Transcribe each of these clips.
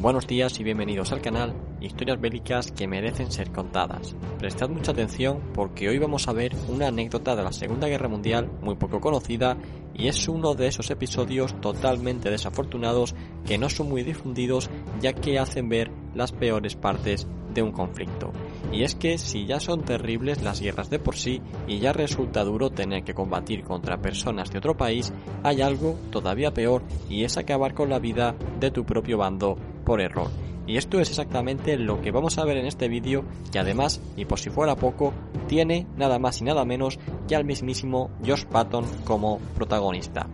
Buenos días y bienvenidos al canal Historias bélicas que merecen ser contadas. Prestad mucha atención porque hoy vamos a ver una anécdota de la Segunda Guerra Mundial muy poco conocida y es uno de esos episodios totalmente desafortunados que no son muy difundidos ya que hacen ver las peores partes de un conflicto. Y es que si ya son terribles las guerras de por sí y ya resulta duro tener que combatir contra personas de otro país, hay algo todavía peor y es acabar con la vida de tu propio bando error. Y esto es exactamente lo que vamos a ver en este vídeo, que además, y por si fuera poco, tiene nada más y nada menos que al mismísimo Josh Patton como protagonista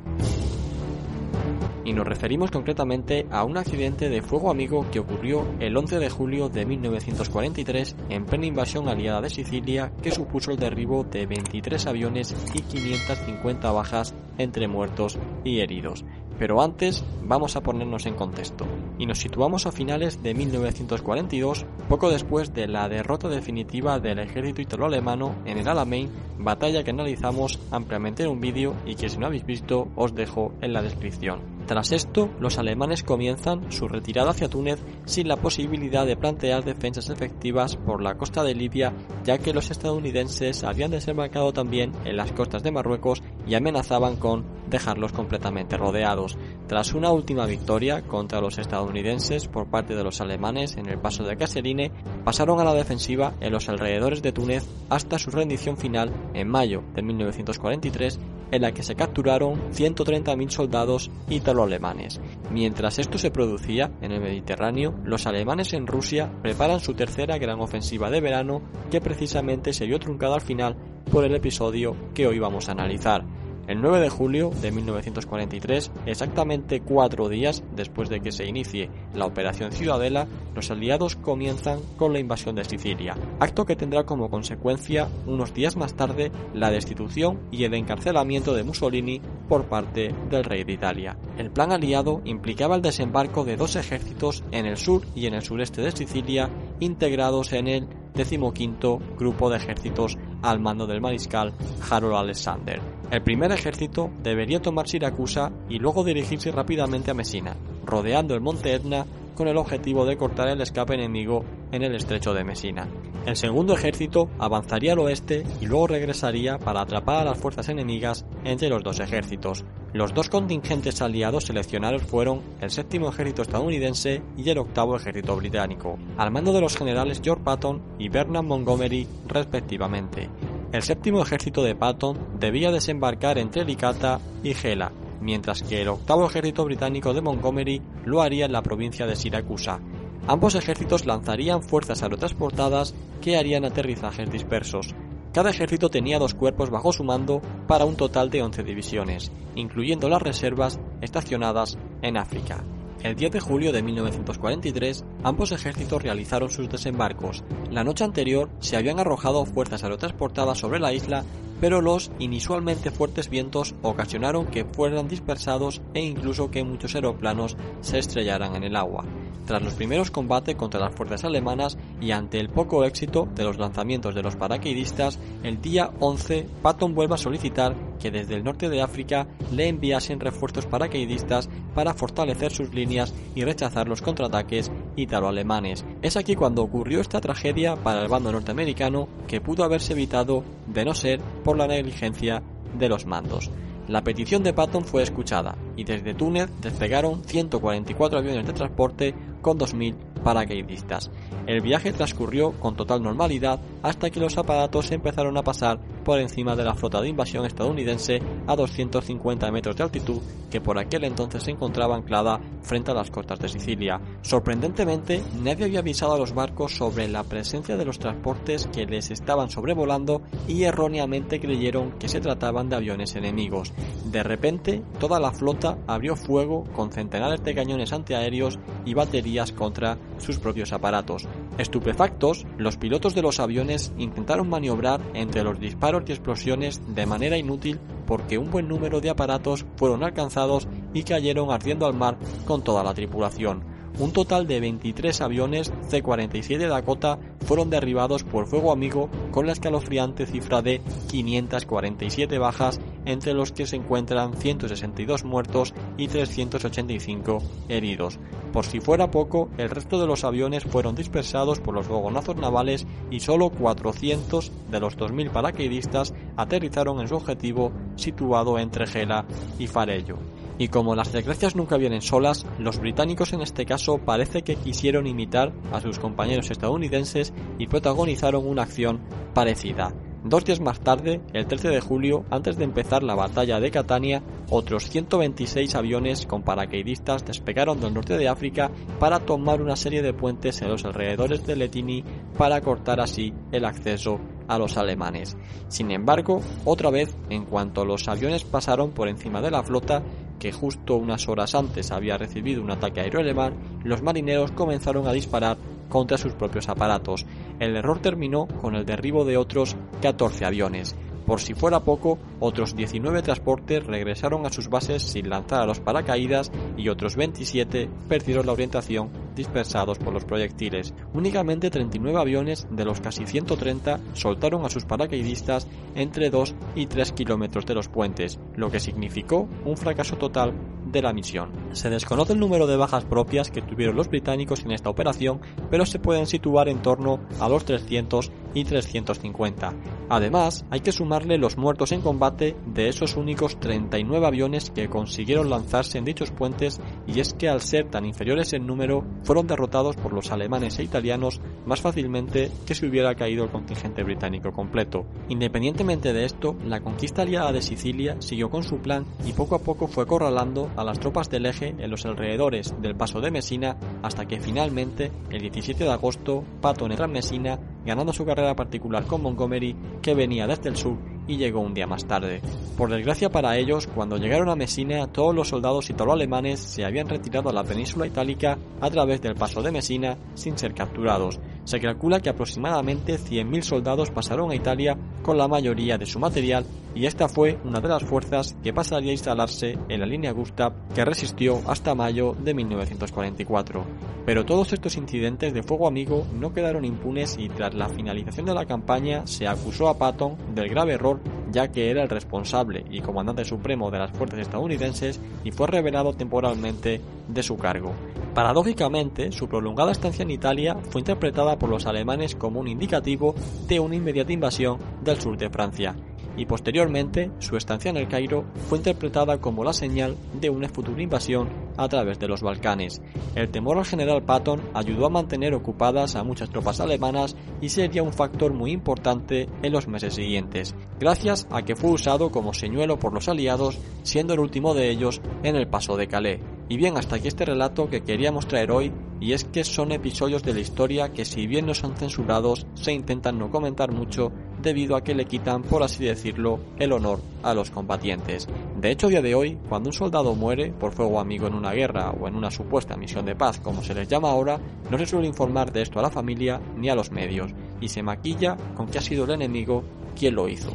y nos referimos concretamente a un accidente de fuego amigo que ocurrió el 11 de julio de 1943 en plena invasión aliada de Sicilia que supuso el derribo de 23 aviones y 550 bajas entre muertos y heridos. Pero antes vamos a ponernos en contexto y nos situamos a finales de 1942, poco después de la derrota definitiva del ejército italo-alemano en el Alamein, batalla que analizamos ampliamente en un vídeo y que si no habéis visto os dejo en la descripción. Tras esto, los alemanes comienzan su retirada hacia Túnez sin la posibilidad de plantear defensas efectivas por la costa de Libia, ya que los estadounidenses habían desembarcado también en las costas de Marruecos y amenazaban con dejarlos completamente rodeados. Tras una última victoria contra los estadounidenses por parte de los alemanes en el paso de Kasserine, pasaron a la defensiva en los alrededores de Túnez hasta su rendición final en mayo de 1943 en la que se capturaron 130.000 soldados italo-alemanes. Mientras esto se producía en el Mediterráneo, los alemanes en Rusia preparan su tercera gran ofensiva de verano que precisamente se vio truncada al final por el episodio que hoy vamos a analizar. El 9 de julio de 1943, exactamente cuatro días después de que se inicie la Operación Ciudadela, los aliados comienzan con la invasión de Sicilia, acto que tendrá como consecuencia unos días más tarde la destitución y el encarcelamiento de Mussolini por parte del rey de Italia. El plan aliado implicaba el desembarco de dos ejércitos en el sur y en el sureste de Sicilia, integrados en el decimoquinto grupo de ejércitos al mando del mariscal Harold Alexander. El primer ejército debería tomar Siracusa y luego dirigirse rápidamente a Messina, rodeando el monte Etna con el objetivo de cortar el escape enemigo en el estrecho de Messina. El segundo ejército avanzaría al oeste y luego regresaría para atrapar a las fuerzas enemigas entre los dos ejércitos. Los dos contingentes aliados seleccionados fueron el séptimo ejército estadounidense y el octavo ejército británico, al mando de los generales George Patton y Bernard Montgomery respectivamente. El séptimo ejército de Patton debía desembarcar entre Licata y Gela, mientras que el octavo ejército británico de Montgomery lo haría en la provincia de Siracusa. Ambos ejércitos lanzarían fuerzas aerotransportadas que harían aterrizajes dispersos. Cada ejército tenía dos cuerpos bajo su mando para un total de 11 divisiones, incluyendo las reservas estacionadas en África. El 10 de julio de 1943, ambos ejércitos realizaron sus desembarcos. La noche anterior se habían arrojado fuerzas aerotransportadas sobre la isla pero los inusualmente fuertes vientos ocasionaron que fueran dispersados e incluso que muchos aeroplanos se estrellaran en el agua. Tras los primeros combates contra las fuerzas alemanas y ante el poco éxito de los lanzamientos de los paracaidistas, el día 11 Patton vuelve a solicitar que desde el norte de África le enviasen refuerzos paracaidistas para fortalecer sus líneas y rechazar los contraataques italo-alemanes. Es aquí cuando ocurrió esta tragedia para el bando norteamericano que pudo haberse evitado de no ser por la negligencia de los mandos. La petición de Patton fue escuchada y desde Túnez despegaron 144 aviones de transporte con 2.000 paracaidistas. El viaje transcurrió con total normalidad hasta que los aparatos empezaron a pasar por encima de la flota de invasión estadounidense a 250 metros de altitud que por aquel entonces se encontraba anclada frente a las costas de Sicilia. Sorprendentemente, nadie había avisado a los barcos sobre la presencia de los transportes que les estaban sobrevolando y erróneamente creyeron que se trataban de aviones enemigos. De repente, toda la flota abrió fuego con centenares de cañones antiaéreos y baterías contra sus propios aparatos. Estupefactos, los pilotos de los aviones intentaron maniobrar entre los disparos y explosiones de manera inútil porque un buen número de aparatos fueron alcanzados y cayeron ardiendo al mar con toda la tripulación un total de 23 aviones C-47 Dakota fueron derribados por fuego amigo con la escalofriante cifra de 547 bajas entre los que se encuentran 162 muertos y 385 heridos. Por si fuera poco, el resto de los aviones fueron dispersados por los fogonazos navales y solo 400 de los 2.000 paracaidistas aterrizaron en su objetivo situado entre Gela y Farello. Y como las desgracias nunca vienen solas, los británicos en este caso parece que quisieron imitar a sus compañeros estadounidenses y protagonizaron una acción parecida. Dos días más tarde, el 13 de julio, antes de empezar la batalla de Catania, otros 126 aviones con paracaidistas despegaron del norte de África para tomar una serie de puentes en los alrededores de Letini para cortar así el acceso a los alemanes. Sin embargo, otra vez, en cuanto los aviones pasaron por encima de la flota, que justo unas horas antes había recibido un ataque aéreo alemán, los marineros comenzaron a disparar contra sus propios aparatos. El error terminó con el derribo de otros 14 aviones. Por si fuera poco, otros 19 transportes regresaron a sus bases sin lanzar a los paracaídas y otros 27 perdieron la orientación dispersados por los proyectiles. Únicamente 39 aviones de los casi 130 soltaron a sus paracaidistas entre 2 y 3 kilómetros de los puentes, lo que significó un fracaso total de la misión. Se desconoce el número de bajas propias que tuvieron los británicos en esta operación, pero se pueden situar en torno a los 300 y 350. Además, hay que sumarle los muertos en combate de esos únicos 39 aviones que consiguieron lanzarse en dichos puentes y es que al ser tan inferiores en número fueron derrotados por los alemanes e italianos más fácilmente que si hubiera caído el contingente británico completo. Independientemente de esto, la conquista aliada de Sicilia siguió con su plan y poco a poco fue corralando a las tropas del eje en los alrededores del paso de Messina hasta que finalmente, el 17 de agosto, Patton entra en Messina ganando su carrera particular con Montgomery que venía desde el sur y llegó un día más tarde. Por desgracia para ellos, cuando llegaron a Messina, todos los soldados italo-alemanes se habían retirado a la península itálica a través del paso de Messina sin ser capturados. Se calcula que aproximadamente 100.000 soldados pasaron a Italia con la mayoría de su material y esta fue una de las fuerzas que pasaría a instalarse en la línea Gustav que resistió hasta mayo de 1944. Pero todos estos incidentes de fuego amigo no quedaron impunes y tras la finalización de la campaña se acusó a Patton del grave error ya que era el responsable y comandante supremo de las fuerzas estadounidenses y fue revelado temporalmente de su cargo. Paradójicamente, su prolongada estancia en Italia fue interpretada por los alemanes como un indicativo de una inmediata invasión del sur de Francia, y posteriormente su estancia en el Cairo fue interpretada como la señal de una futura invasión a través de los Balcanes. El temor al general Patton ayudó a mantener ocupadas a muchas tropas alemanas y sería un factor muy importante en los meses siguientes, gracias a que fue usado como señuelo por los aliados, siendo el último de ellos en el paso de Calais. Y bien, hasta aquí este relato que queríamos traer hoy, y es que son episodios de la historia que si bien no son censurados, se intentan no comentar mucho debido a que le quitan, por así decirlo, el honor a los combatientes. De hecho, a día de hoy, cuando un soldado muere por fuego amigo en una guerra o en una supuesta misión de paz, como se les llama ahora, no se suele informar de esto a la familia ni a los medios, y se maquilla con que ha sido el enemigo quien lo hizo.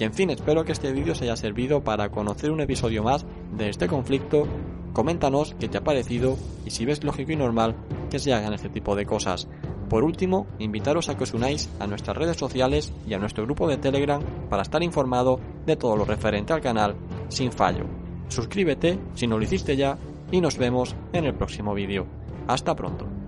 Y en fin, espero que este vídeo os haya servido para conocer un episodio más de este conflicto. Coméntanos qué te ha parecido y si ves lógico y normal que se hagan este tipo de cosas. Por último, invitaros a que os unáis a nuestras redes sociales y a nuestro grupo de Telegram para estar informado de todo lo referente al canal sin fallo. Suscríbete si no lo hiciste ya y nos vemos en el próximo vídeo. Hasta pronto.